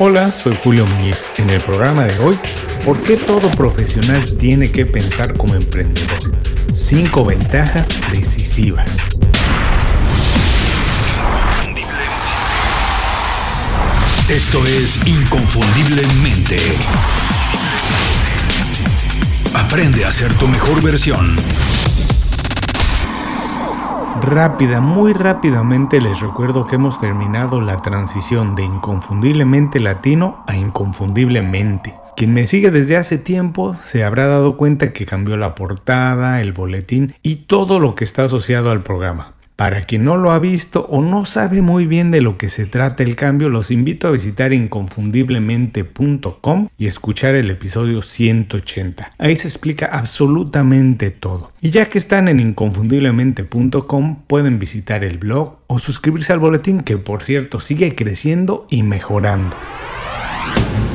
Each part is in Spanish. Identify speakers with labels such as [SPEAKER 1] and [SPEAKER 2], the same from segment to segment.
[SPEAKER 1] Hola, soy Julio Muñiz. En el programa de hoy, ¿por qué todo profesional tiene que pensar como emprendedor? Cinco ventajas decisivas.
[SPEAKER 2] Esto es Inconfundiblemente. Aprende a ser tu mejor versión.
[SPEAKER 1] Rápida, muy rápidamente les recuerdo que hemos terminado la transición de inconfundiblemente latino a inconfundiblemente. Quien me sigue desde hace tiempo se habrá dado cuenta que cambió la portada, el boletín y todo lo que está asociado al programa. Para quien no lo ha visto o no sabe muy bien de lo que se trata el cambio, los invito a visitar inconfundiblemente.com y escuchar el episodio 180. Ahí se explica absolutamente todo. Y ya que están en inconfundiblemente.com, pueden visitar el blog o suscribirse al boletín que por cierto sigue creciendo y mejorando.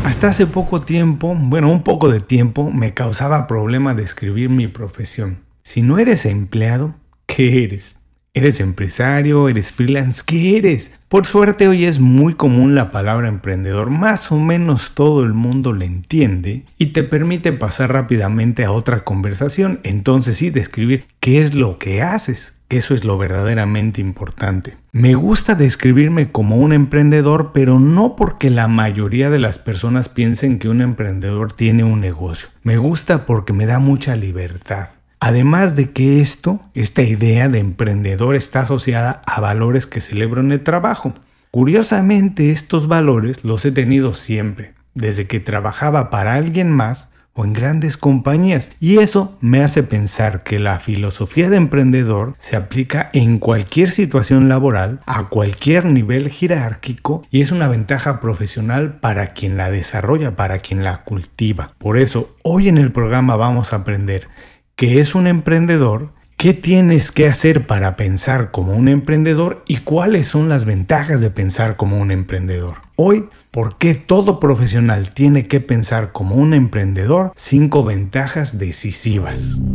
[SPEAKER 1] Hasta hace poco tiempo, bueno, un poco de tiempo, me causaba problema describir mi profesión. Si no eres empleado, ¿qué eres? ¿Eres empresario? ¿Eres freelance? ¿Qué eres? Por suerte hoy es muy común la palabra emprendedor, más o menos todo el mundo le entiende y te permite pasar rápidamente a otra conversación, entonces sí describir qué es lo que haces, que eso es lo verdaderamente importante. Me gusta describirme como un emprendedor, pero no porque la mayoría de las personas piensen que un emprendedor tiene un negocio. Me gusta porque me da mucha libertad. Además de que esto, esta idea de emprendedor está asociada a valores que celebro en el trabajo. Curiosamente, estos valores los he tenido siempre, desde que trabajaba para alguien más o en grandes compañías. Y eso me hace pensar que la filosofía de emprendedor se aplica en cualquier situación laboral, a cualquier nivel jerárquico y es una ventaja profesional para quien la desarrolla, para quien la cultiva. Por eso, hoy en el programa vamos a aprender que es un emprendedor, qué tienes que hacer para pensar como un emprendedor y cuáles son las ventajas de pensar como un emprendedor. Hoy, ¿por qué todo profesional tiene que pensar como un emprendedor? Cinco ventajas decisivas. 1.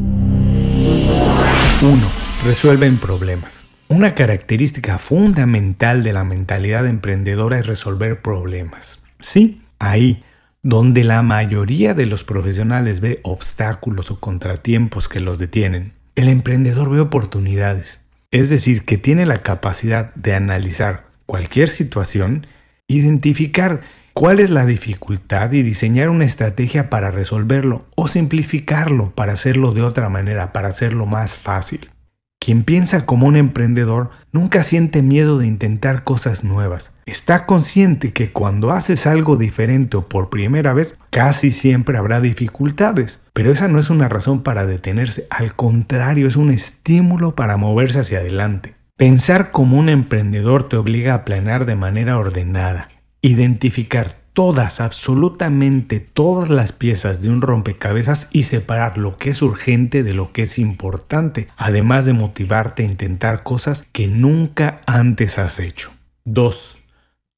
[SPEAKER 1] Resuelven problemas. Una característica fundamental de la mentalidad emprendedora es resolver problemas. Sí, ahí donde la mayoría de los profesionales ve obstáculos o contratiempos que los detienen, el emprendedor ve oportunidades. Es decir, que tiene la capacidad de analizar cualquier situación, identificar cuál es la dificultad y diseñar una estrategia para resolverlo o simplificarlo para hacerlo de otra manera, para hacerlo más fácil. Quien piensa como un emprendedor nunca siente miedo de intentar cosas nuevas. Está consciente que cuando haces algo diferente o por primera vez, casi siempre habrá dificultades. Pero esa no es una razón para detenerse, al contrario, es un estímulo para moverse hacia adelante. Pensar como un emprendedor te obliga a planear de manera ordenada, identificar todas, absolutamente todas las piezas de un rompecabezas y separar lo que es urgente de lo que es importante, además de motivarte a intentar cosas que nunca antes has hecho. 2.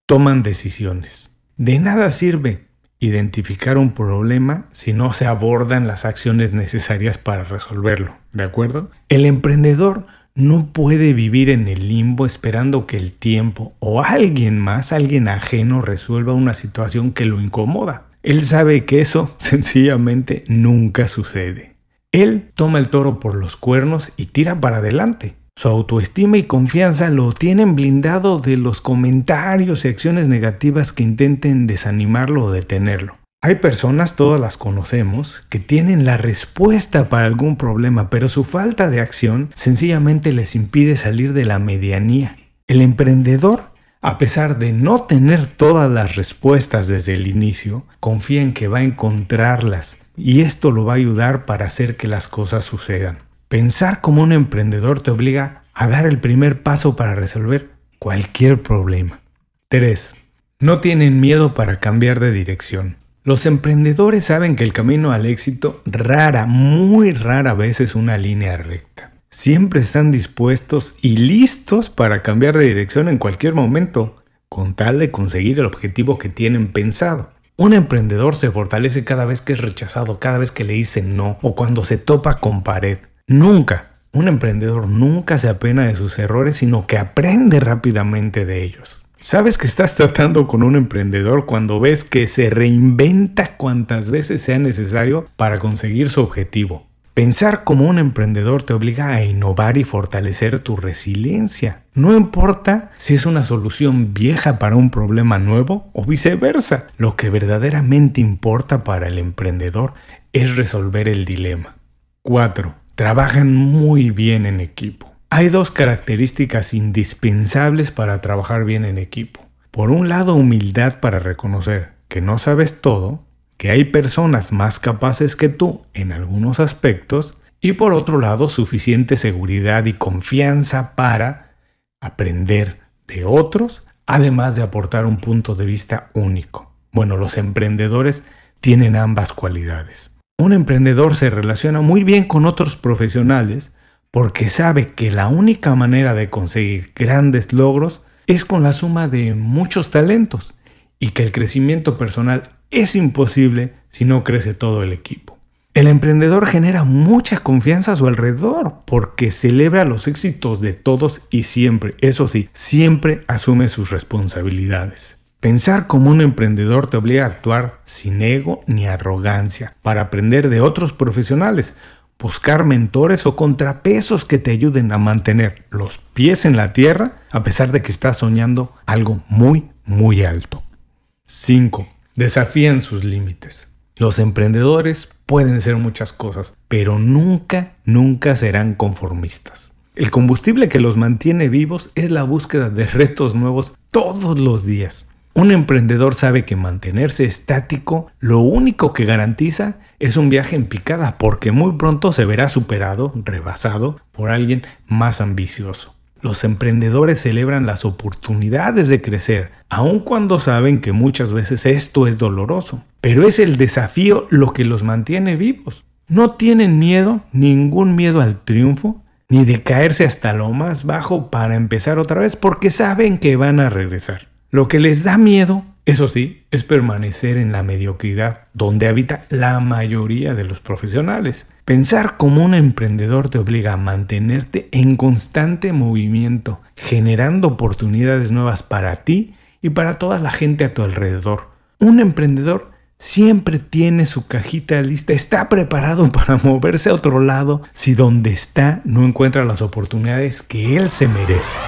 [SPEAKER 1] Toman decisiones. De nada sirve identificar un problema si no se abordan las acciones necesarias para resolverlo, ¿de acuerdo? El emprendedor no puede vivir en el limbo esperando que el tiempo o alguien más, alguien ajeno, resuelva una situación que lo incomoda. Él sabe que eso sencillamente nunca sucede. Él toma el toro por los cuernos y tira para adelante. Su autoestima y confianza lo tienen blindado de los comentarios y acciones negativas que intenten desanimarlo o detenerlo. Hay personas, todas las conocemos, que tienen la respuesta para algún problema, pero su falta de acción sencillamente les impide salir de la medianía. El emprendedor, a pesar de no tener todas las respuestas desde el inicio, confía en que va a encontrarlas y esto lo va a ayudar para hacer que las cosas sucedan. Pensar como un emprendedor te obliga a dar el primer paso para resolver cualquier problema. 3. No tienen miedo para cambiar de dirección. Los emprendedores saben que el camino al éxito rara, muy rara vez es una línea recta. Siempre están dispuestos y listos para cambiar de dirección en cualquier momento, con tal de conseguir el objetivo que tienen pensado. Un emprendedor se fortalece cada vez que es rechazado, cada vez que le dicen no o cuando se topa con pared. Nunca, un emprendedor nunca se apena de sus errores, sino que aprende rápidamente de ellos. Sabes que estás tratando con un emprendedor cuando ves que se reinventa cuantas veces sea necesario para conseguir su objetivo. Pensar como un emprendedor te obliga a innovar y fortalecer tu resiliencia. No importa si es una solución vieja para un problema nuevo o viceversa. Lo que verdaderamente importa para el emprendedor es resolver el dilema. 4. Trabajan muy bien en equipo. Hay dos características indispensables para trabajar bien en equipo. Por un lado, humildad para reconocer que no sabes todo que hay personas más capaces que tú en algunos aspectos y por otro lado suficiente seguridad y confianza para aprender de otros, además de aportar un punto de vista único. Bueno, los emprendedores tienen ambas cualidades. Un emprendedor se relaciona muy bien con otros profesionales porque sabe que la única manera de conseguir grandes logros es con la suma de muchos talentos y que el crecimiento personal es imposible si no crece todo el equipo. El emprendedor genera mucha confianza a su alrededor porque celebra los éxitos de todos y siempre, eso sí, siempre asume sus responsabilidades. Pensar como un emprendedor te obliga a actuar sin ego ni arrogancia para aprender de otros profesionales, buscar mentores o contrapesos que te ayuden a mantener los pies en la tierra a pesar de que estás soñando algo muy, muy alto. 5 desafían sus límites. Los emprendedores pueden ser muchas cosas, pero nunca, nunca serán conformistas. El combustible que los mantiene vivos es la búsqueda de retos nuevos todos los días. Un emprendedor sabe que mantenerse estático lo único que garantiza es un viaje en picada porque muy pronto se verá superado, rebasado por alguien más ambicioso. Los emprendedores celebran las oportunidades de crecer, aun cuando saben que muchas veces esto es doloroso. Pero es el desafío lo que los mantiene vivos. No tienen miedo, ningún miedo al triunfo, ni de caerse hasta lo más bajo para empezar otra vez porque saben que van a regresar. Lo que les da miedo, eso sí, es permanecer en la mediocridad donde habita la mayoría de los profesionales. Pensar como un emprendedor te obliga a mantenerte en constante movimiento, generando oportunidades nuevas para ti y para toda la gente a tu alrededor. Un emprendedor siempre tiene su cajita lista, está preparado para moverse a otro lado si donde está no encuentra las oportunidades que él se merece.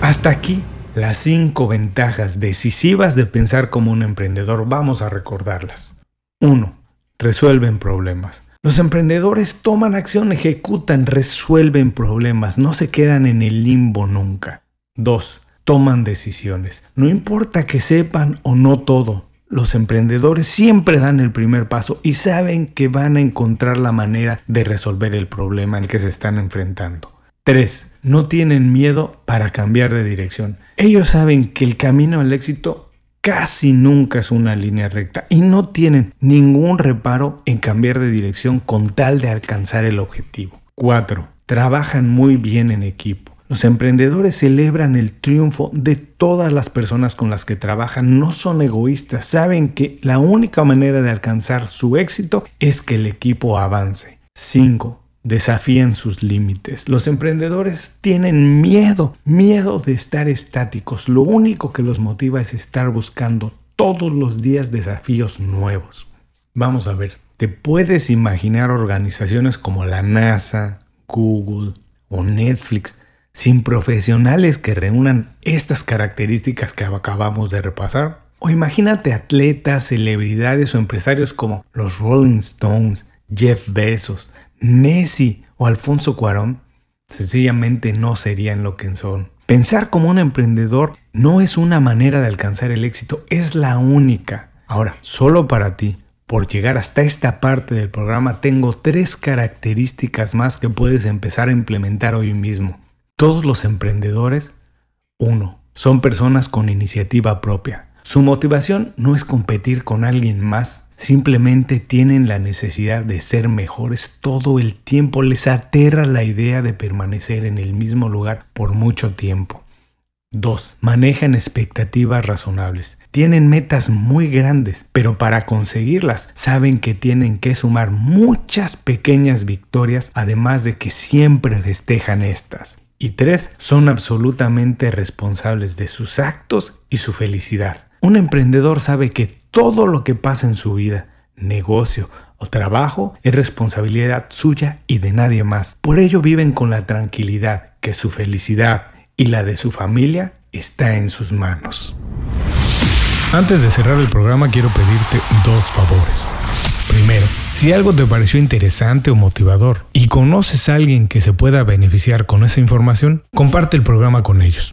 [SPEAKER 1] Hasta aquí las cinco ventajas decisivas de pensar como un emprendedor. Vamos a recordarlas. 1. Resuelven problemas. Los emprendedores toman acción, ejecutan, resuelven problemas, no se quedan en el limbo nunca. 2. Toman decisiones. No importa que sepan o no todo, los emprendedores siempre dan el primer paso y saben que van a encontrar la manera de resolver el problema en que se están enfrentando. 3. No tienen miedo para cambiar de dirección. Ellos saben que el camino al éxito casi nunca es una línea recta y no tienen ningún reparo en cambiar de dirección con tal de alcanzar el objetivo. 4. Trabajan muy bien en equipo. Los emprendedores celebran el triunfo de todas las personas con las que trabajan, no son egoístas, saben que la única manera de alcanzar su éxito es que el equipo avance. 5 desafían sus límites. Los emprendedores tienen miedo, miedo de estar estáticos. Lo único que los motiva es estar buscando todos los días desafíos nuevos. Vamos a ver, ¿te puedes imaginar organizaciones como la NASA, Google o Netflix sin profesionales que reúnan estas características que acabamos de repasar? O imagínate atletas, celebridades o empresarios como los Rolling Stones, Jeff Bezos, Messi o Alfonso Cuarón sencillamente no serían lo que son. Pensar como un emprendedor no es una manera de alcanzar el éxito, es la única. Ahora, solo para ti, por llegar hasta esta parte del programa, tengo tres características más que puedes empezar a implementar hoy mismo. Todos los emprendedores, uno, son personas con iniciativa propia. Su motivación no es competir con alguien más, Simplemente tienen la necesidad de ser mejores todo el tiempo. Les aterra la idea de permanecer en el mismo lugar por mucho tiempo. 2. Manejan expectativas razonables. Tienen metas muy grandes, pero para conseguirlas saben que tienen que sumar muchas pequeñas victorias, además de que siempre festejan estas. Y tres, son absolutamente responsables de sus actos y su felicidad. Un emprendedor sabe que todo lo que pasa en su vida, negocio o trabajo es responsabilidad suya y de nadie más. Por ello viven con la tranquilidad que su felicidad y la de su familia está en sus manos. Antes de cerrar el programa quiero pedirte dos favores. Primero, si algo te pareció interesante o motivador y conoces a alguien que se pueda beneficiar con esa información, comparte el programa con ellos.